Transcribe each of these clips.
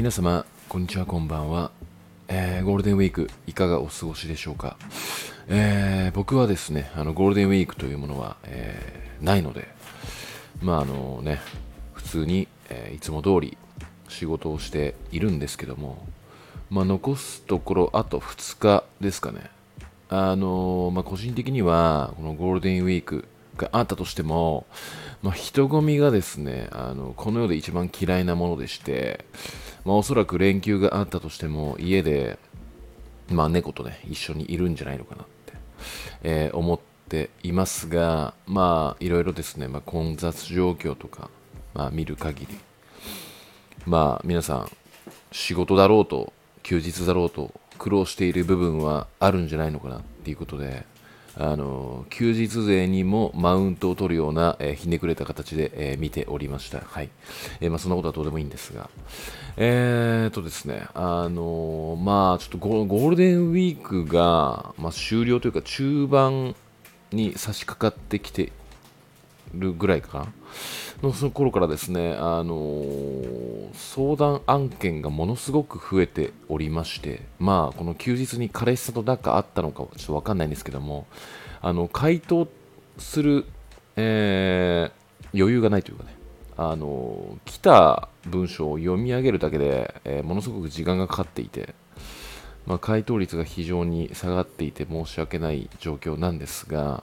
皆様こんにちはこんばんは、えー、ゴールデンウィークいかがお過ごしでしょうか、えー、僕はですねあのゴールデンウィークというものは、えー、ないのでまああのね普通に、えいつも通り仕事をしているんですけどもまあ残すところあと2日ですかね。あのまあ個人的にはこのゴールデンウィークがあったとしても、まあ、人混みがですねあのこの世で一番嫌いなものでして、まあ、おそらく連休があったとしても家で、まあ、猫とね一緒にいるんじゃないのかなって、えー、思っていますがまあいろいろですね、まあ、混雑状況とか、まあ、見る限りまあ皆さん仕事だろうと休日だろうと苦労している部分はあるんじゃないのかなっていうことであの休日勢にもマウントを取るような、えー、ひねくれた形で、えー、見ておりました。はい。えー、まあ、そんなことはどうでもいいんですが。えーとですね、あのまあ、ちょっとゴールデンウィークが、まあ、終了というか中盤に差し掛かってきてるぐらいか。のその頃からですね、あのー、相談案件がものすごく増えておりまして、まあ、この休日に彼氏さんと仲あったのかちょっとわかんないんですけども、あの、回答する、えー、余裕がないというかね、あのー、来た文章を読み上げるだけで、えものすごく時間がかかっていて、まあ、回答率が非常に下がっていて申し訳ない状況なんですが、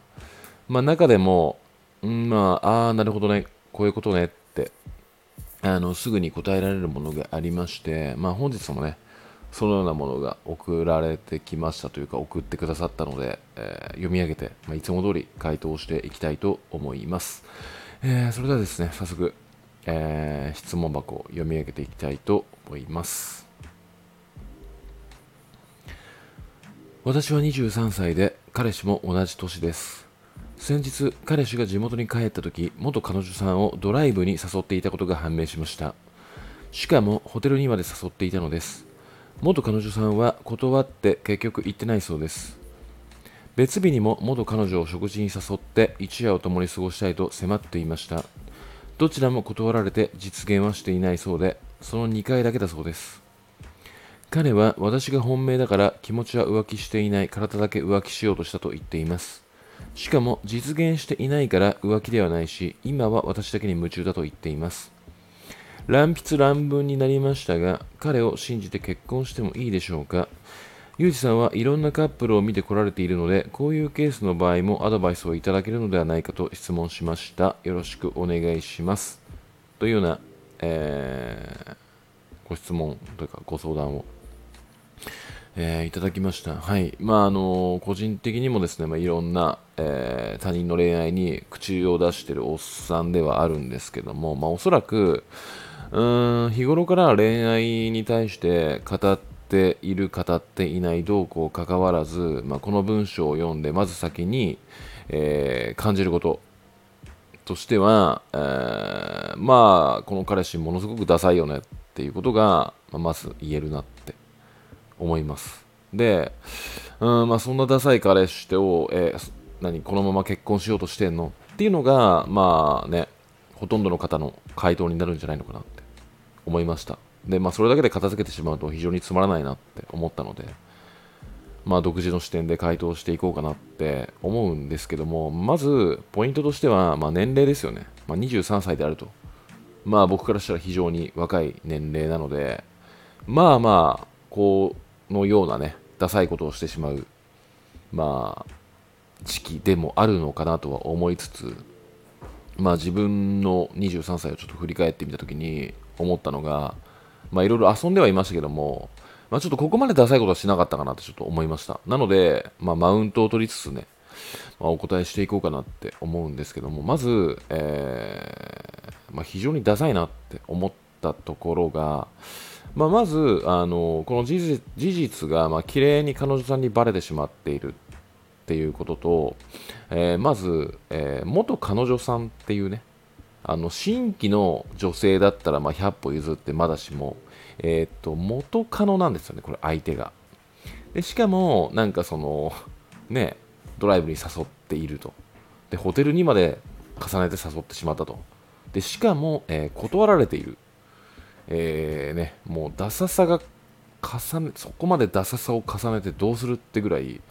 まあ、中でも、うん、まあ、ああ、なるほどね、こういうことねってあのすぐに答えられるものがありまして、まあ、本日もねそのようなものが送られてきましたというか送ってくださったので、えー、読み上げて、まあ、いつも通り回答していきたいと思います、えー、それではですね早速、えー、質問箱を読み上げていきたいと思います。私は23歳で彼氏も同じ年です。先日彼氏が地元に帰った時元彼女さんをドライブに誘っていたことが判明しました。しかもホテルにまで誘っていたのです。元彼女さんは断って結局行ってないそうです。別日にも元彼女を食事に誘って一夜を共に過ごしたいと迫っていました。どちらも断られて実現はしていないそうでその2回だけだそうです。彼は私が本命だから気持ちは浮気していない。体だけ浮気しようとしたと言っています。しかも実現していないから浮気ではないし、今は私だけに夢中だと言っています。乱筆乱文になりましたが、彼を信じて結婚してもいいでしょうかゆうじさんはいろんなカップルを見てこられているので、こういうケースの場合もアドバイスをいただけるのではないかと質問しました。よろしくお願いします。というような、えー、ご質問というかご相談をえー、いただきました。はい。まあ、あの個人的にもですね、まあ、いろんな、えー、他人の恋愛に口を出してるおっさんではあるんですけども、まあ、おそらく、うーん、日頃から恋愛に対して語っている、語っていないどうこう関わらず、まあ、この文章を読んで、まず先に、えー、感じることとしては、えー、まあ、この彼氏ものすごくダサいよねっていうことが、ま、まず言えるなって思います。で、うんまあ、そんなダサい彼氏を、えー、何このまま結婚しようとしてんの？っていうのが、まあね、ほとんどの方の回答になるんじゃないのかなって思いました。で、まあ、それだけで片付けてしまうと非常につまらないなって思ったので、まあ、独自の視点で回答していこうかなって思うんですけども、まず、ポイントとしては、まあ、年齢ですよね。まあ、23歳であると。まあ、僕からしたら非常に若い年齢なので、まあまあ、こう、のようなね、ダサいことをしてしまう、まあ、時期でもあるのかなとは思いつつ、まあ自分の23歳をちょっと振り返ってみたときに思ったのが、まあいろいろ遊んではいましたけども、まあちょっとここまでダサいことはしなかったかなとちょっと思いました。なので、まあマウントを取りつつね、まあ、お答えしていこうかなって思うんですけども、まず、えー、まあ、非常にダサいなって思ったところが、まあ、まずあのこの事実が、まあ綺麗に彼女さんにバレてしまっているっていうことと、えー、まず、えー、元彼女さんっていうねあの新規の女性だったら、まあ、100歩譲ってまだしも、えー、っと元カノなんですよね、これ相手が。でしかも、なんかその、ね、ドライブに誘っていると。で、ホテルにまで重ねて誘ってしまったと。で、しかも、えー、断られている。えー、ね、もうダサさが重ね、そこまでダサさを重ねてどうするってぐらい、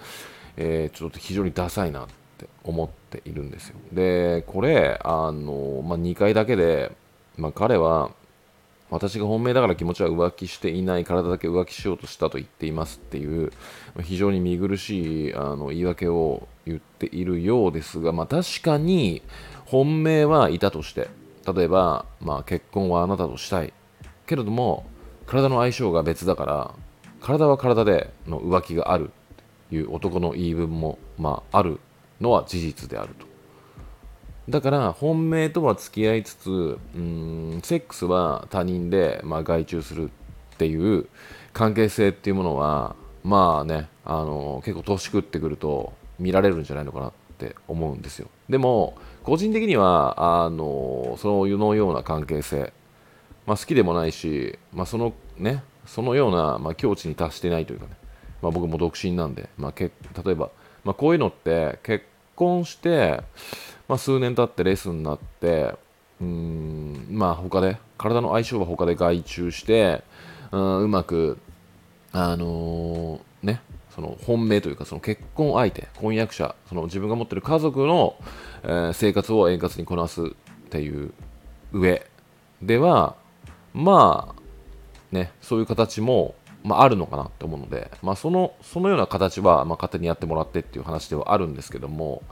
えー、ちょっと非常にダサいなって思っているんですよ。で、これ、あの、まあ、2回だけで、まあ、彼は、私が本命だから気持ちは浮気していない体だけ浮気しようとしたと言っていますっていう非常に見苦しいあの言い訳を言っているようですが、まあ、確かに本命はいたとして例えば、まあ、結婚はあなたとしたいけれども体の相性が別だから体は体での浮気があるという男の言い分も、まあ、あるのは事実であると。だから本命とは付き合いつつうんセックスは他人で、まあ、外注するっていう関係性っていうものはまあねあの結構年食ってくると見られるんじゃないのかなって思うんですよ。でも個人的にはあのそのような関係性、まあ、好きでもないし、まあ、そのねそのような、まあ、境地に達してないというかね、まあ、僕も独身なんで、まあ、け例えば、まあ、こういうのって結婚してまあ、数年経ってレッスンになってうんまあ他で体の相性は他で外注してうんうまくあのー、ねその本命というかその結婚相手婚約者その自分が持ってる家族の、えー、生活を円滑にこなすっていう上ではまあねそういう形もまあ、あるのかなって思うので、まあ、そのそのような形は、まあ、勝手にやってもらってっていう話ではあるんですけども、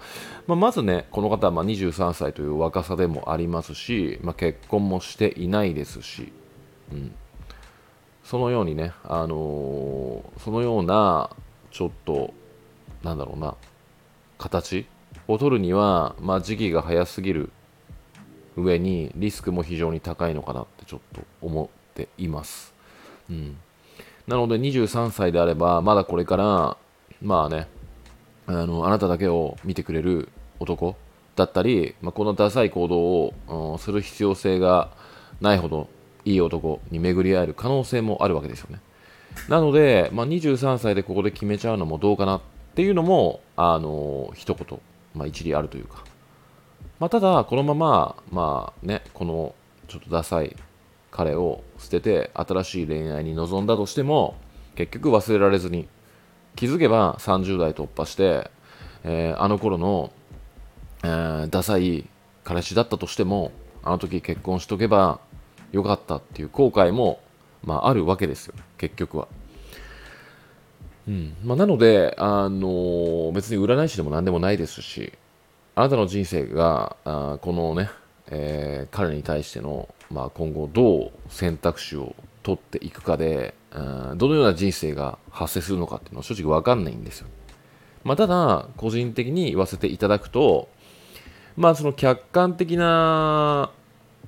まあ、まずねこの方はま23歳という若さでもありますし、ま結婚もしていないですし、うん、そのようにね、あのー、そのようなちょっとなんだろうな形を取るには、ま時期が早すぎる上にリスクも非常に高いのかなってちょっと思っています。うんなので23歳であれば、まだこれから、まあね、あのあなただけを見てくれる男だったり、まあ、このダサい行動を、うん、する必要性がないほどいい男に巡り合える可能性もあるわけですよね。なので、まあ、23歳でここで決めちゃうのもどうかなっていうのも、あの一言、まあ、一理あるというか。まあ、ただ、このまま、まあね、このちょっとダサい彼を捨てて新しい恋愛に臨んだとしても結局忘れられずに気づけば30代突破して、えー、あの頃の、えー、ダサい彼氏だったとしてもあの時結婚しとけばよかったっていう後悔も、まあ、あるわけですよ結局は。うんまあ、なので、あのー、別に占い師でも何でもないですしあなたの人生があこのね、えー、彼に対してのまあ、今後どう選択肢を取っていくかで、うん、どのような人生が発生するのかっていうのは正直わかんないんですよ。まあ、ただ、個人的に言わせていただくと、まあ、その客観的な、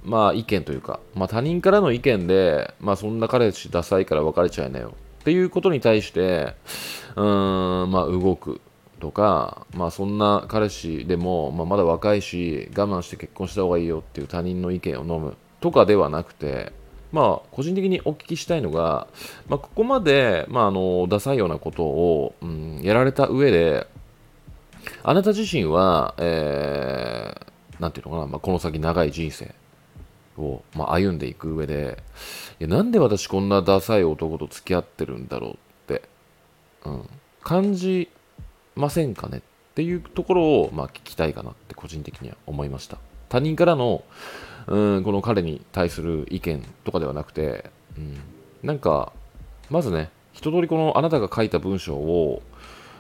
まあ、意見というか、まあ、他人からの意見で、まあ、そんな彼氏ダサいから別れちゃいなよっていうことに対して、うん、まあ、動くとか、まあ、そんな彼氏でも、まあ、まだ若いし、我慢して結婚した方がいいよっていう他人の意見を飲む。とかではなくて、まあ、個人的にお聞きしたいのが、まあ、ここまで、まあ、あのダサいようなことを、うん、やられた上で、あなた自身は、えー、なんていうのかな、まあ、この先長い人生を、まあ、歩んでいく上で、いやなんで私こんなダサい男と付き合ってるんだろうって、うん、感じませんかねっていうところを、まあ、聞きたいかなって個人的には思いました。他人からの、うん、この彼に対する意見とかではなくて、うん、なんか、まずね、一通りこのあなたが書いた文章を、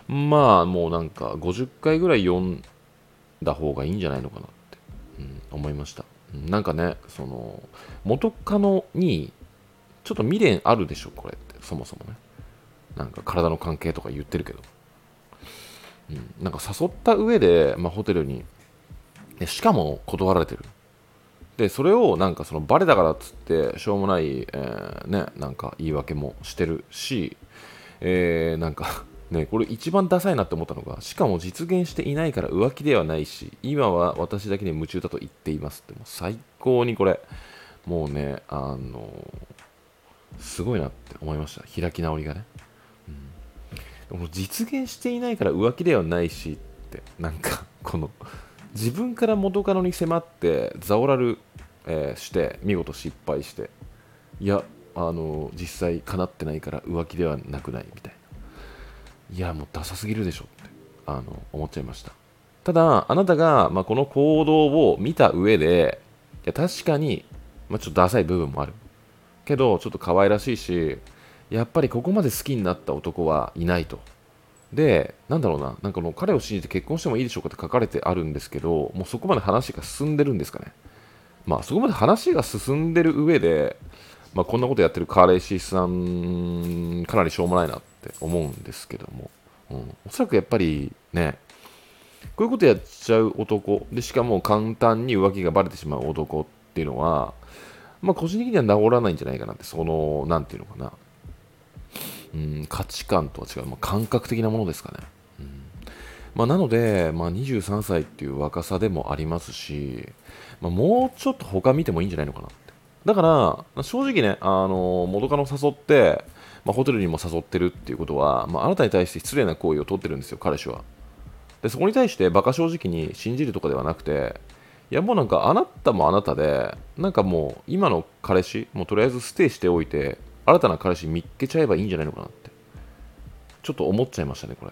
まあもうなんか50回ぐらい読んだ方がいいんじゃないのかなって、うん、思いました。なんかね、その、元カノに、ちょっと未練あるでしょ、これって、そもそもね。なんか体の関係とか言ってるけど。うん、なんか誘った上で、まあ、ホテルに、しかも断られてる。でそれをなんかそのバレたからっつってしょうもない、えー、ねなんか言い訳もしてるし、えー、なんか ねこれ一番ダサいなって思ったのがしかも実現していないから浮気ではないし今は私だけに夢中だと言っていますってもう最高にこれもうねあのすごいなって思いました。開き直りがね、もう、実現していないから浮気ではないしってなんか この自分から元カノに迫ってザオラル、えー、して見事失敗していやあの実際叶ってないから浮気ではなくないみたいな。いやもうダサすぎるでしょってあの思っちゃいました。ただあなたが、まあ、この行動を見た上でいや確かに、まあ、ちょっとダサい部分もある。けどちょっと可愛らしいしやっぱりここまで好きになった男はいないと。で、なんだろうな、なんかの彼を信じて結婚してもいいでしょうかって書かれてあるんですけど、もうそこまで話が進んでるんですかね。まあ、そこまで話が進んでる上で、まあ、こんなことやってる彼氏さん、かなりしょうもないなって思うんですけども、うん、おそらくやっぱりね、こういうことやっちゃう男、でしかも簡単に浮気がバレてしまう男っていうのは、まあ、個人的には治らないんじゃないかなって、その、なんていうのかな、うん、価値観とは違う、まあ、感覚的なものですかね。うんまあ、なので、まあ、23歳っていう若さでもありますし、まあ、もうちょっと他見てもいいんじゃないのかなって。だから、正直ね、あの元カノ誘って、まあ、ホテルにも誘ってるっていうことは、まあ、あなたに対して失礼な行為を取ってるんですよ、彼氏は。で、そこに対して馬鹿正直に信じるとかではなくて、いやもうなんかあなたもあなたで、なんかもう今の彼氏、もうとりあえずステイしておいて、新たな彼氏見っけちゃえばいいんじゃないのかなって。ちょっと思っちゃいましたねこ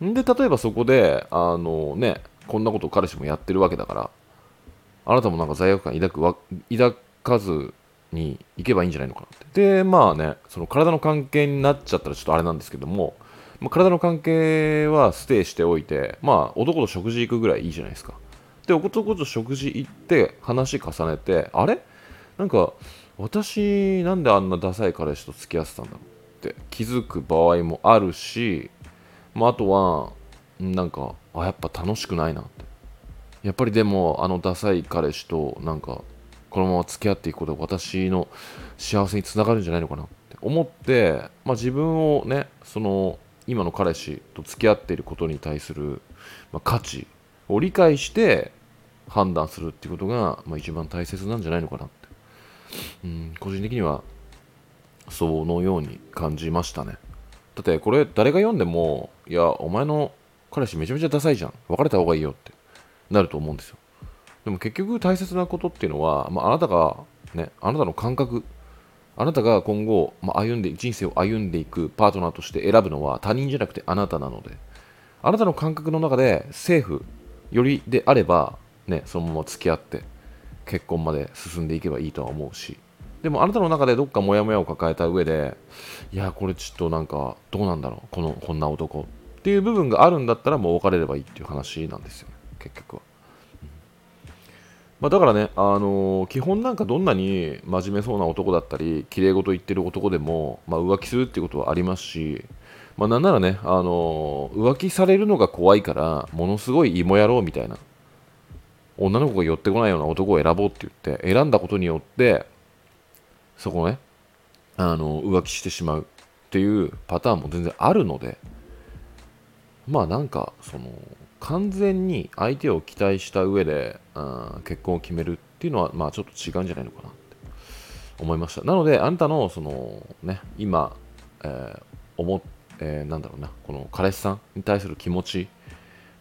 れ。んで例えばそこであのねこんなことを彼氏もやってるわけだからあなたもなんか罪悪感抱くわ抱かずに行けばいいんじゃないのかなって。でまあねその体の関係になっちゃったらちょっとあれなんですけども、まあ、体の関係はステイしておいてまあ男と食事行くぐらいいいじゃないですか。で男と食事行って話重ねてあれ？なんか私なんであんなダサい彼氏と付き合ってたんだろうって気づく場合もあるし、まあ、あとはなんかあやっぱ楽しくないなって。やっぱりでもあのダサい彼氏となんかこのまま付き合っていくことが私の幸せにつながるんじゃないのかなって思って、まあ、自分をねその今の彼氏と付き合っていることに対する、まあ、価値を理解して判断するっていうことが、まあ、一番大切なんじゃないのかなっうん、個人的にはそのように感じましたね。だってこれ誰が読んでもいやお前の彼氏めちゃめちゃダサいじゃん。別れた方がいいよってなると思うんですよ。でも結局大切なことっていうのは、まあ、あなたがねあなたの感覚。あなたが今後、まあ、歩んで人生を歩んでいくパートナーとして選ぶのは他人じゃなくてあなたなので。あなたの感覚の中でセーフ。よりであれば、ね、そのまま付き合って。結婚まで進んでいけばいいとは思うし。でもあなたの中でどっかモヤモヤを抱えた上でいやこれちょっとなんかどうなんだろうこのこんな男。っていう部分があるんだったらもう別れればいいっていう話なんですよね。結局は、まあ、だからね、あのー、基本なんかどんなに真面目そうな男だったり綺麗事言ってる男でも、まあ、浮気するっていうことはありますしまあ、なんならね、あのー、浮気されるのが怖いからものすごい芋野郎みたいな。女の子が寄ってこないような男を選ぼうって言って選んだことによってそこねあの浮気してしまうっていうパターンも全然あるのでまあなんかその完全に相手を期待した上で、うん、結婚を決めるっていうのはまあちょっと違うんじゃないのかなって思いました。なのであんたのそのね今、えー、思えー、なんだろうなこの彼氏さんに対する気持ち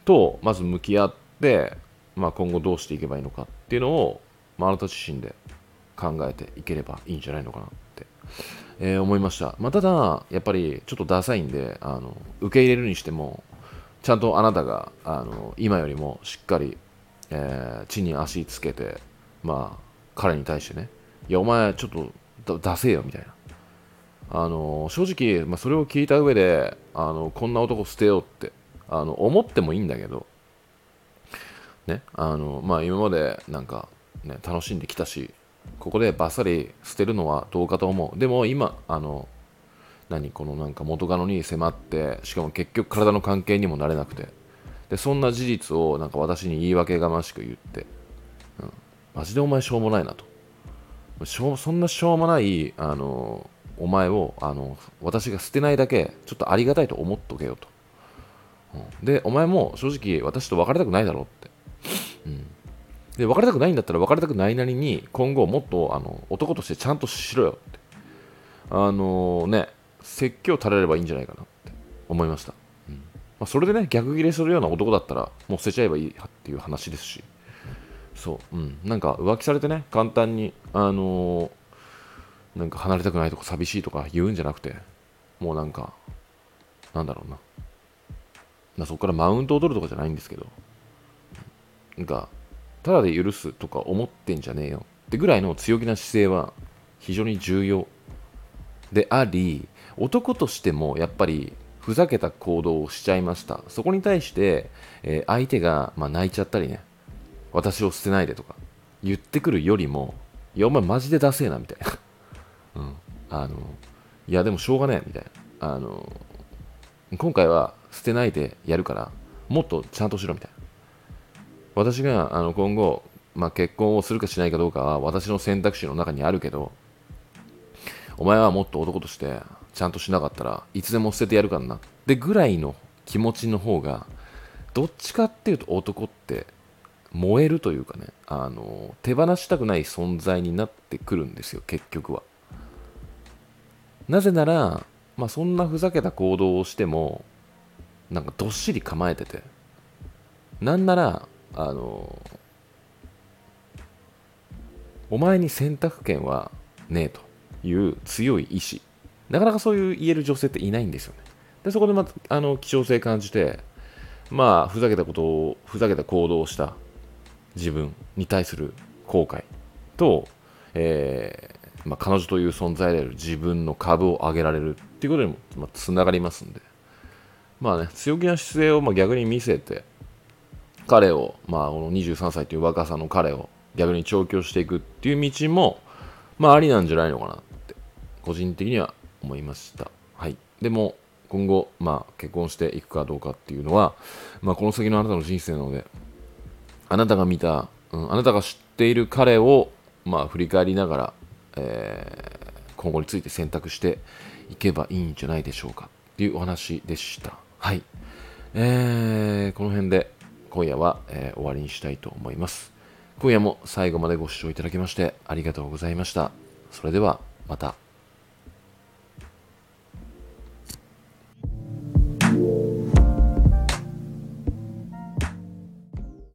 とまず向き合ってまあ、今後どうしていけばいいのかっていうのを、まあ、あなた自身で考えていければいいんじゃないのかなって、えー、思いました、まあ、ただやっぱりちょっとダサいんであの受け入れるにしてもちゃんとあなたがあの今よりもしっかり、えー、地に足つけてまあ彼に対してねいやお前ちょっと出せよみたいな。あの正直、まあ、それを聞いた上であのこんな男捨てようってあの思ってもいいんだけどね、あのまあ、今までなんか、ね、楽しんできたし、ここでバッサリ捨てるのはどうかと思う。でも今、あの、何このなんか元カノに迫って、しかも結局体の関係にもなれなくて、で、そんな事実をなんか私に言い訳がましく言って、うん、マジでお前しょうもないなと。しょそんなしょうもない、あの、お前をあの私が捨てないだけ、ちょっとありがたいと思っとけよと。うん、で、お前も正直私と別れたくないだろう。ん、で別れたくないんだったら別れたくないなりに今後もっとあの男としてちゃんとしろよって。あのー、ね説教垂れればいいんじゃないかなって思いました、うん。まあ、それでね逆ギレするような男だったらもう捨てちゃえばいいっていう話ですし。そう、うん、なんか浮気されてね簡単にあのー、なんか離れたくないとか寂しいとか言うんじゃなくてもうなんかなんだろうな。まそこからマウントを取るとかじゃないんですけど。なんかただで許すとか思ってんじゃねえよってぐらいの強気な姿勢は非常に重要であり男としてもやっぱりふざけた行動をしちゃいました。そこに対して、えー、相手が、まあ、泣いちゃったりね私を捨てないでとか言ってくるよりもいやお前マジでダセえなみたいな。うん。あのいやでもしょうがねえみたいな。あの今回は捨てないでやるからもっとちゃんとしろみたいな。私があの今後、まあ、結婚をするかしないかどうかは私の選択肢の中にあるけどお前はもっと男としてちゃんとしなかったらいつでも捨ててやるからな。ってぐらいの気持ちの方がどっちかっていうと男って燃えるというかねあの手放したくない存在になってくるんですよ結局は。なぜなら、まあ、そんなふざけた行動をしてもなんかどっしり構えててなんならあのお前に選択権はねえという強い意志。なかなかそういう言える女性っていないんですよね。でそこで、まあの希少性感じてまあふざけたことをふざけた行動をした自分に対する後悔と、えー、まあ、彼女という存在である自分の株を上げられるっていうことにも、つながりますんで。まあね強気な姿勢をま逆に見せて彼を、まあ、この23歳という若さの彼を逆に調教していくっていう道も、まあ、ありなんじゃないのかなって個人的には思いました。はい、でも今後、まあ、結婚していくかどうかっていうのは、まあ、この先のあなたの人生なのであなたが見た、うん、あなたが知っている彼を、まあ、振り返りながら、えー、今後について選択していけばいいんじゃないでしょうかっていうお話でした。はい。えー、この辺で今夜は、えー、終わりにしたいと思います。今夜も最後までご視聴いただきましてありがとうございました。それではまた。